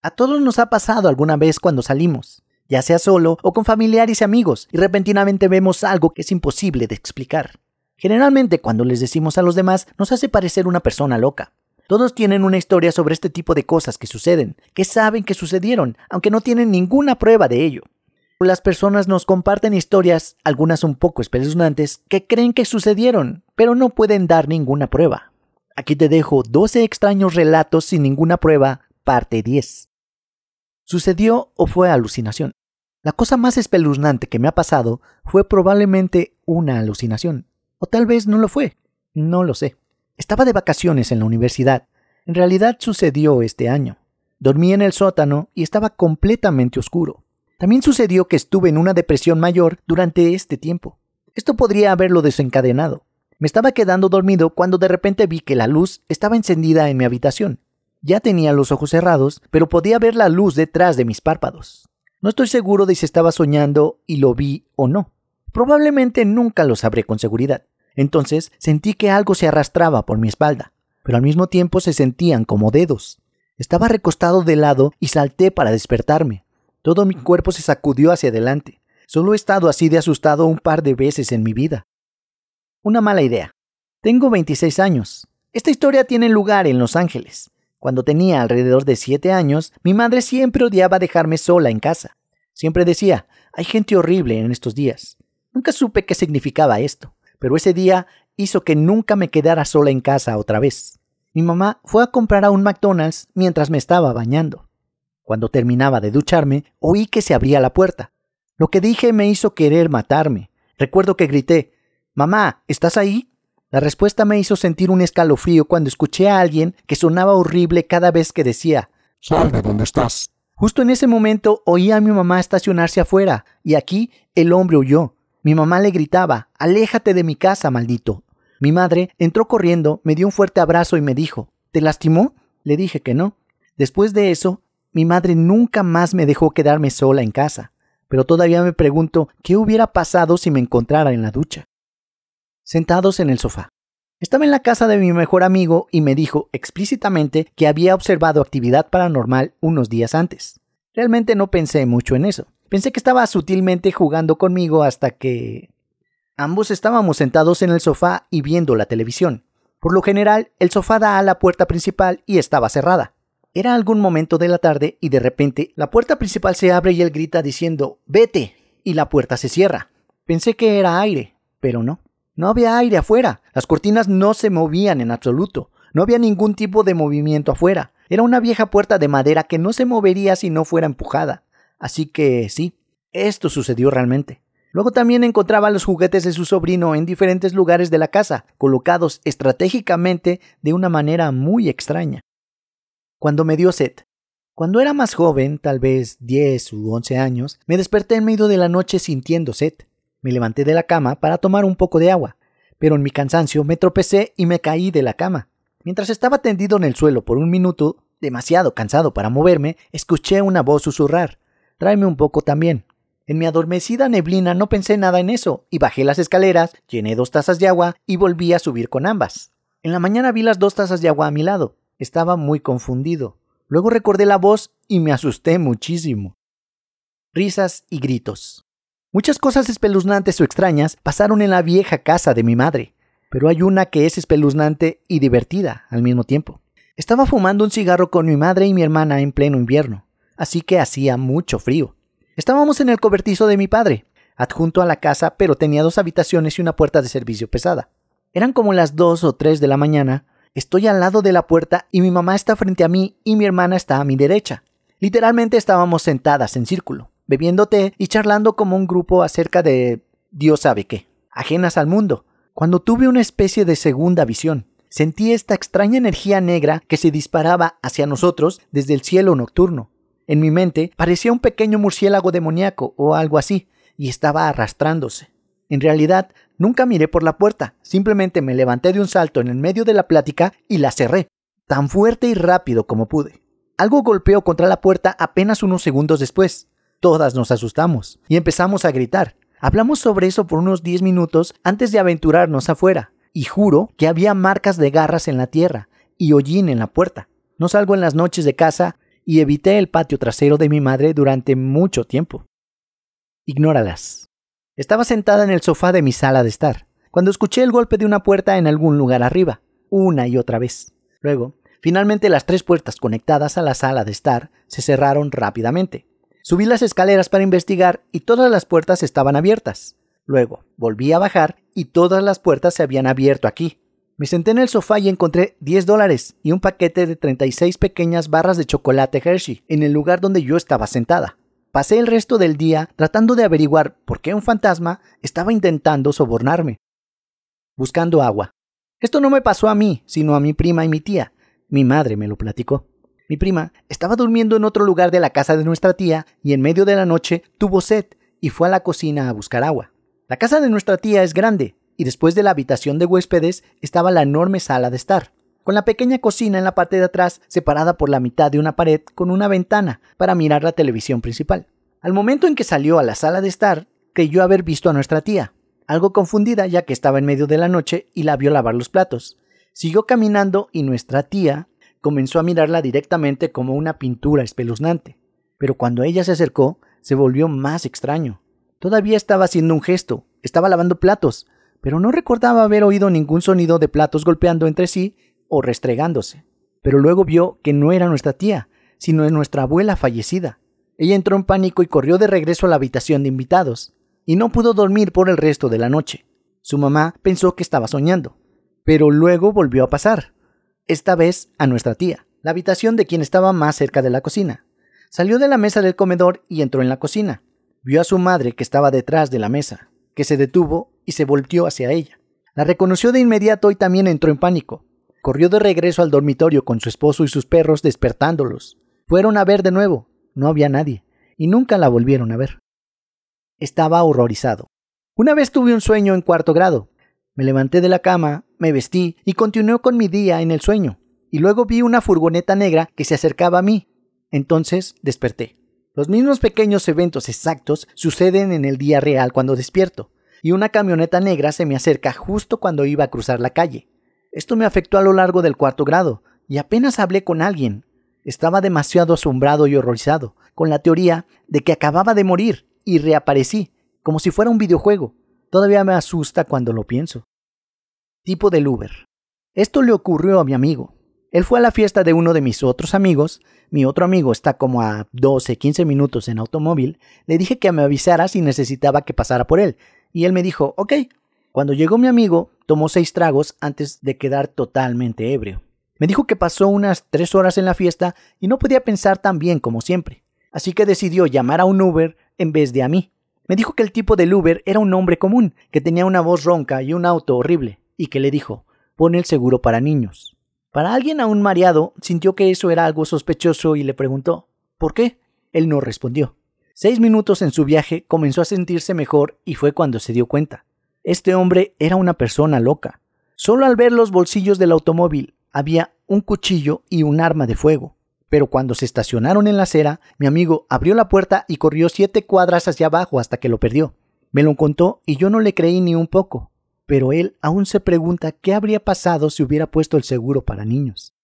A todos nos ha pasado alguna vez cuando salimos, ya sea solo o con familiares y amigos, y repentinamente vemos algo que es imposible de explicar. Generalmente cuando les decimos a los demás nos hace parecer una persona loca. Todos tienen una historia sobre este tipo de cosas que suceden, que saben que sucedieron, aunque no tienen ninguna prueba de ello. Las personas nos comparten historias, algunas un poco espeluznantes, que creen que sucedieron, pero no pueden dar ninguna prueba. Aquí te dejo 12 extraños relatos sin ninguna prueba, parte 10. ¿Sucedió o fue alucinación? La cosa más espeluznante que me ha pasado fue probablemente una alucinación. O tal vez no lo fue. No lo sé. Estaba de vacaciones en la universidad. En realidad sucedió este año. Dormí en el sótano y estaba completamente oscuro. También sucedió que estuve en una depresión mayor durante este tiempo. Esto podría haberlo desencadenado. Me estaba quedando dormido cuando de repente vi que la luz estaba encendida en mi habitación. Ya tenía los ojos cerrados, pero podía ver la luz detrás de mis párpados. No estoy seguro de si estaba soñando y lo vi o no. Probablemente nunca lo sabré con seguridad. Entonces sentí que algo se arrastraba por mi espalda, pero al mismo tiempo se sentían como dedos. Estaba recostado de lado y salté para despertarme. Todo mi cuerpo se sacudió hacia adelante. Solo he estado así de asustado un par de veces en mi vida. Una mala idea. Tengo 26 años. Esta historia tiene lugar en Los Ángeles. Cuando tenía alrededor de 7 años, mi madre siempre odiaba dejarme sola en casa. Siempre decía, hay gente horrible en estos días. Nunca supe qué significaba esto, pero ese día hizo que nunca me quedara sola en casa otra vez. Mi mamá fue a comprar a un McDonald's mientras me estaba bañando. Cuando terminaba de ducharme, oí que se abría la puerta. Lo que dije me hizo querer matarme. Recuerdo que grité, Mamá, ¿estás ahí? La respuesta me hizo sentir un escalofrío cuando escuché a alguien que sonaba horrible cada vez que decía, Sal de donde estás. Justo en ese momento oí a mi mamá estacionarse afuera, y aquí el hombre huyó. Mi mamá le gritaba, Aléjate de mi casa, maldito. Mi madre entró corriendo, me dio un fuerte abrazo y me dijo, ¿Te lastimó? Le dije que no. Después de eso, mi madre nunca más me dejó quedarme sola en casa. Pero todavía me pregunto qué hubiera pasado si me encontrara en la ducha. Sentados en el sofá. Estaba en la casa de mi mejor amigo y me dijo explícitamente que había observado actividad paranormal unos días antes. Realmente no pensé mucho en eso. Pensé que estaba sutilmente jugando conmigo hasta que... Ambos estábamos sentados en el sofá y viendo la televisión. Por lo general, el sofá da a la puerta principal y estaba cerrada. Era algún momento de la tarde y de repente la puerta principal se abre y él grita diciendo Vete. y la puerta se cierra. Pensé que era aire, pero no. No había aire afuera. Las cortinas no se movían en absoluto. No había ningún tipo de movimiento afuera. Era una vieja puerta de madera que no se movería si no fuera empujada. Así que sí, esto sucedió realmente. Luego también encontraba los juguetes de su sobrino en diferentes lugares de la casa, colocados estratégicamente de una manera muy extraña. Cuando me dio sed. Cuando era más joven, tal vez 10 u 11 años, me desperté en medio de la noche sintiendo sed. Me levanté de la cama para tomar un poco de agua, pero en mi cansancio me tropecé y me caí de la cama. Mientras estaba tendido en el suelo por un minuto, demasiado cansado para moverme, escuché una voz susurrar. Tráeme un poco también. En mi adormecida neblina no pensé nada en eso, y bajé las escaleras, llené dos tazas de agua y volví a subir con ambas. En la mañana vi las dos tazas de agua a mi lado. Estaba muy confundido. Luego recordé la voz y me asusté muchísimo. Risas y gritos. Muchas cosas espeluznantes o extrañas pasaron en la vieja casa de mi madre, pero hay una que es espeluznante y divertida al mismo tiempo. Estaba fumando un cigarro con mi madre y mi hermana en pleno invierno así que hacía mucho frío. Estábamos en el cobertizo de mi padre, adjunto a la casa, pero tenía dos habitaciones y una puerta de servicio pesada. Eran como las dos o tres de la mañana. Estoy al lado de la puerta y mi mamá está frente a mí y mi hermana está a mi derecha. Literalmente estábamos sentadas en círculo, bebiendo té y charlando como un grupo acerca de Dios sabe qué, ajenas al mundo, cuando tuve una especie de segunda visión. Sentí esta extraña energía negra que se disparaba hacia nosotros desde el cielo nocturno. En mi mente parecía un pequeño murciélago demoníaco o algo así, y estaba arrastrándose. En realidad, nunca miré por la puerta, simplemente me levanté de un salto en el medio de la plática y la cerré, tan fuerte y rápido como pude. Algo golpeó contra la puerta apenas unos segundos después. Todas nos asustamos y empezamos a gritar. Hablamos sobre eso por unos 10 minutos antes de aventurarnos afuera, y juro que había marcas de garras en la tierra y hollín en la puerta. No salgo en las noches de casa y evité el patio trasero de mi madre durante mucho tiempo. Ignóralas. Estaba sentada en el sofá de mi sala de estar, cuando escuché el golpe de una puerta en algún lugar arriba, una y otra vez. Luego, finalmente las tres puertas conectadas a la sala de estar se cerraron rápidamente. Subí las escaleras para investigar y todas las puertas estaban abiertas. Luego, volví a bajar y todas las puertas se habían abierto aquí. Me senté en el sofá y encontré 10 dólares y un paquete de 36 pequeñas barras de chocolate Hershey en el lugar donde yo estaba sentada. Pasé el resto del día tratando de averiguar por qué un fantasma estaba intentando sobornarme. Buscando agua. Esto no me pasó a mí, sino a mi prima y mi tía. Mi madre me lo platicó. Mi prima estaba durmiendo en otro lugar de la casa de nuestra tía y en medio de la noche tuvo sed y fue a la cocina a buscar agua. La casa de nuestra tía es grande, y después de la habitación de huéspedes estaba la enorme sala de estar, con la pequeña cocina en la parte de atrás separada por la mitad de una pared con una ventana para mirar la televisión principal. Al momento en que salió a la sala de estar, creyó haber visto a nuestra tía, algo confundida ya que estaba en medio de la noche y la vio lavar los platos. Siguió caminando y nuestra tía comenzó a mirarla directamente como una pintura espeluznante. Pero cuando ella se acercó, se volvió más extraño. Todavía estaba haciendo un gesto, estaba lavando platos, pero no recordaba haber oído ningún sonido de platos golpeando entre sí o restregándose. Pero luego vio que no era nuestra tía, sino nuestra abuela fallecida. Ella entró en pánico y corrió de regreso a la habitación de invitados, y no pudo dormir por el resto de la noche. Su mamá pensó que estaba soñando, pero luego volvió a pasar, esta vez a nuestra tía, la habitación de quien estaba más cerca de la cocina. Salió de la mesa del comedor y entró en la cocina. Vio a su madre que estaba detrás de la mesa, que se detuvo y se volteó hacia ella. La reconoció de inmediato y también entró en pánico. Corrió de regreso al dormitorio con su esposo y sus perros despertándolos. Fueron a ver de nuevo. No había nadie. Y nunca la volvieron a ver. Estaba horrorizado. Una vez tuve un sueño en cuarto grado. Me levanté de la cama, me vestí y continué con mi día en el sueño. Y luego vi una furgoneta negra que se acercaba a mí. Entonces desperté. Los mismos pequeños eventos exactos suceden en el día real cuando despierto, y una camioneta negra se me acerca justo cuando iba a cruzar la calle. Esto me afectó a lo largo del cuarto grado, y apenas hablé con alguien. Estaba demasiado asombrado y horrorizado, con la teoría de que acababa de morir, y reaparecí, como si fuera un videojuego. Todavía me asusta cuando lo pienso. Tipo del Uber. Esto le ocurrió a mi amigo. Él fue a la fiesta de uno de mis otros amigos, mi otro amigo está como a 12, 15 minutos en automóvil, le dije que me avisara si necesitaba que pasara por él, y él me dijo, ok. Cuando llegó mi amigo, tomó seis tragos antes de quedar totalmente ebrio. Me dijo que pasó unas tres horas en la fiesta y no podía pensar tan bien como siempre, así que decidió llamar a un Uber en vez de a mí. Me dijo que el tipo del Uber era un hombre común, que tenía una voz ronca y un auto horrible, y que le dijo, pone el seguro para niños. Para alguien aún mareado, sintió que eso era algo sospechoso y le preguntó, ¿por qué? Él no respondió. Seis minutos en su viaje comenzó a sentirse mejor y fue cuando se dio cuenta. Este hombre era una persona loca. Solo al ver los bolsillos del automóvil había un cuchillo y un arma de fuego. Pero cuando se estacionaron en la acera, mi amigo abrió la puerta y corrió siete cuadras hacia abajo hasta que lo perdió. Me lo contó y yo no le creí ni un poco pero él aún se pregunta qué habría pasado si hubiera puesto el seguro para niños.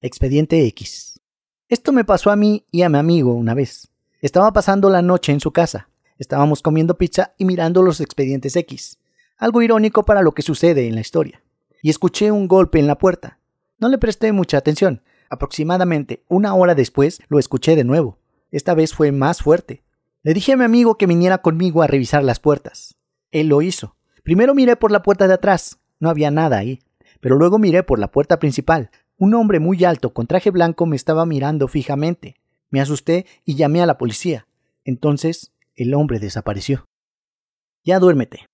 Expediente X. Esto me pasó a mí y a mi amigo una vez. Estaba pasando la noche en su casa. Estábamos comiendo pizza y mirando los expedientes X. Algo irónico para lo que sucede en la historia. Y escuché un golpe en la puerta. No le presté mucha atención. Aproximadamente una hora después lo escuché de nuevo. Esta vez fue más fuerte. Le dije a mi amigo que viniera conmigo a revisar las puertas. Él lo hizo. Primero miré por la puerta de atrás, no había nada ahí, pero luego miré por la puerta principal. Un hombre muy alto con traje blanco me estaba mirando fijamente. Me asusté y llamé a la policía. Entonces el hombre desapareció. Ya duérmete.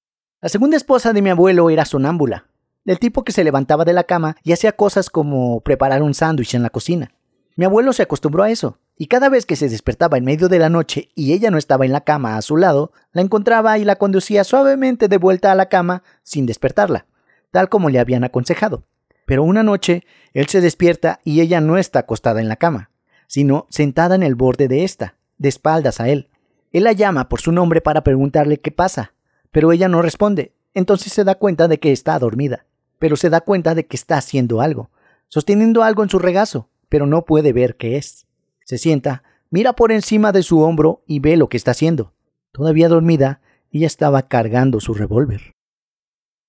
La segunda esposa de mi abuelo era sonámbula, del tipo que se levantaba de la cama y hacía cosas como preparar un sándwich en la cocina. Mi abuelo se acostumbró a eso, y cada vez que se despertaba en medio de la noche y ella no estaba en la cama a su lado, la encontraba y la conducía suavemente de vuelta a la cama sin despertarla, tal como le habían aconsejado. Pero una noche él se despierta y ella no está acostada en la cama, sino sentada en el borde de esta, de espaldas a él. Él la llama por su nombre para preguntarle qué pasa, pero ella no responde, entonces se da cuenta de que está dormida, pero se da cuenta de que está haciendo algo, sosteniendo algo en su regazo, pero no puede ver qué es. Se sienta, mira por encima de su hombro y ve lo que está haciendo. Todavía dormida, ella estaba cargando su revólver.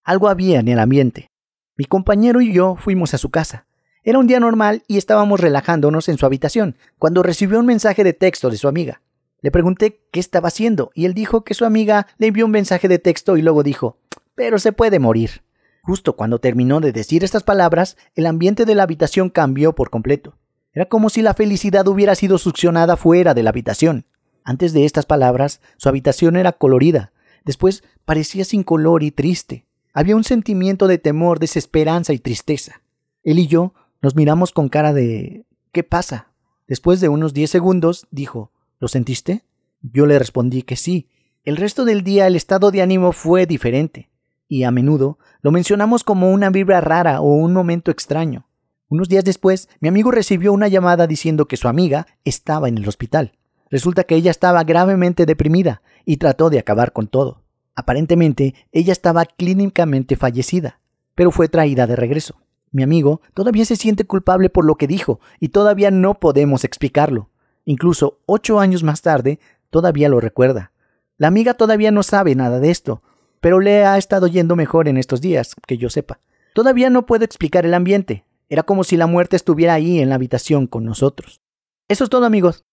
Algo había en el ambiente. Mi compañero y yo fuimos a su casa. Era un día normal y estábamos relajándonos en su habitación, cuando recibió un mensaje de texto de su amiga. Le pregunté qué estaba haciendo y él dijo que su amiga le envió un mensaje de texto y luego dijo, pero se puede morir. Justo cuando terminó de decir estas palabras, el ambiente de la habitación cambió por completo. Era como si la felicidad hubiera sido succionada fuera de la habitación. Antes de estas palabras, su habitación era colorida. Después parecía sin color y triste. Había un sentimiento de temor, desesperanza y tristeza. Él y yo nos miramos con cara de ¿qué pasa? Después de unos diez segundos, dijo ¿Lo sentiste? Yo le respondí que sí. El resto del día el estado de ánimo fue diferente, y a menudo lo mencionamos como una vibra rara o un momento extraño. Unos días después, mi amigo recibió una llamada diciendo que su amiga estaba en el hospital. Resulta que ella estaba gravemente deprimida y trató de acabar con todo. Aparentemente, ella estaba clínicamente fallecida, pero fue traída de regreso. Mi amigo todavía se siente culpable por lo que dijo y todavía no podemos explicarlo. Incluso ocho años más tarde, todavía lo recuerda. La amiga todavía no sabe nada de esto, pero le ha estado yendo mejor en estos días, que yo sepa. Todavía no puedo explicar el ambiente. Era como si la muerte estuviera ahí en la habitación con nosotros. Eso es todo amigos.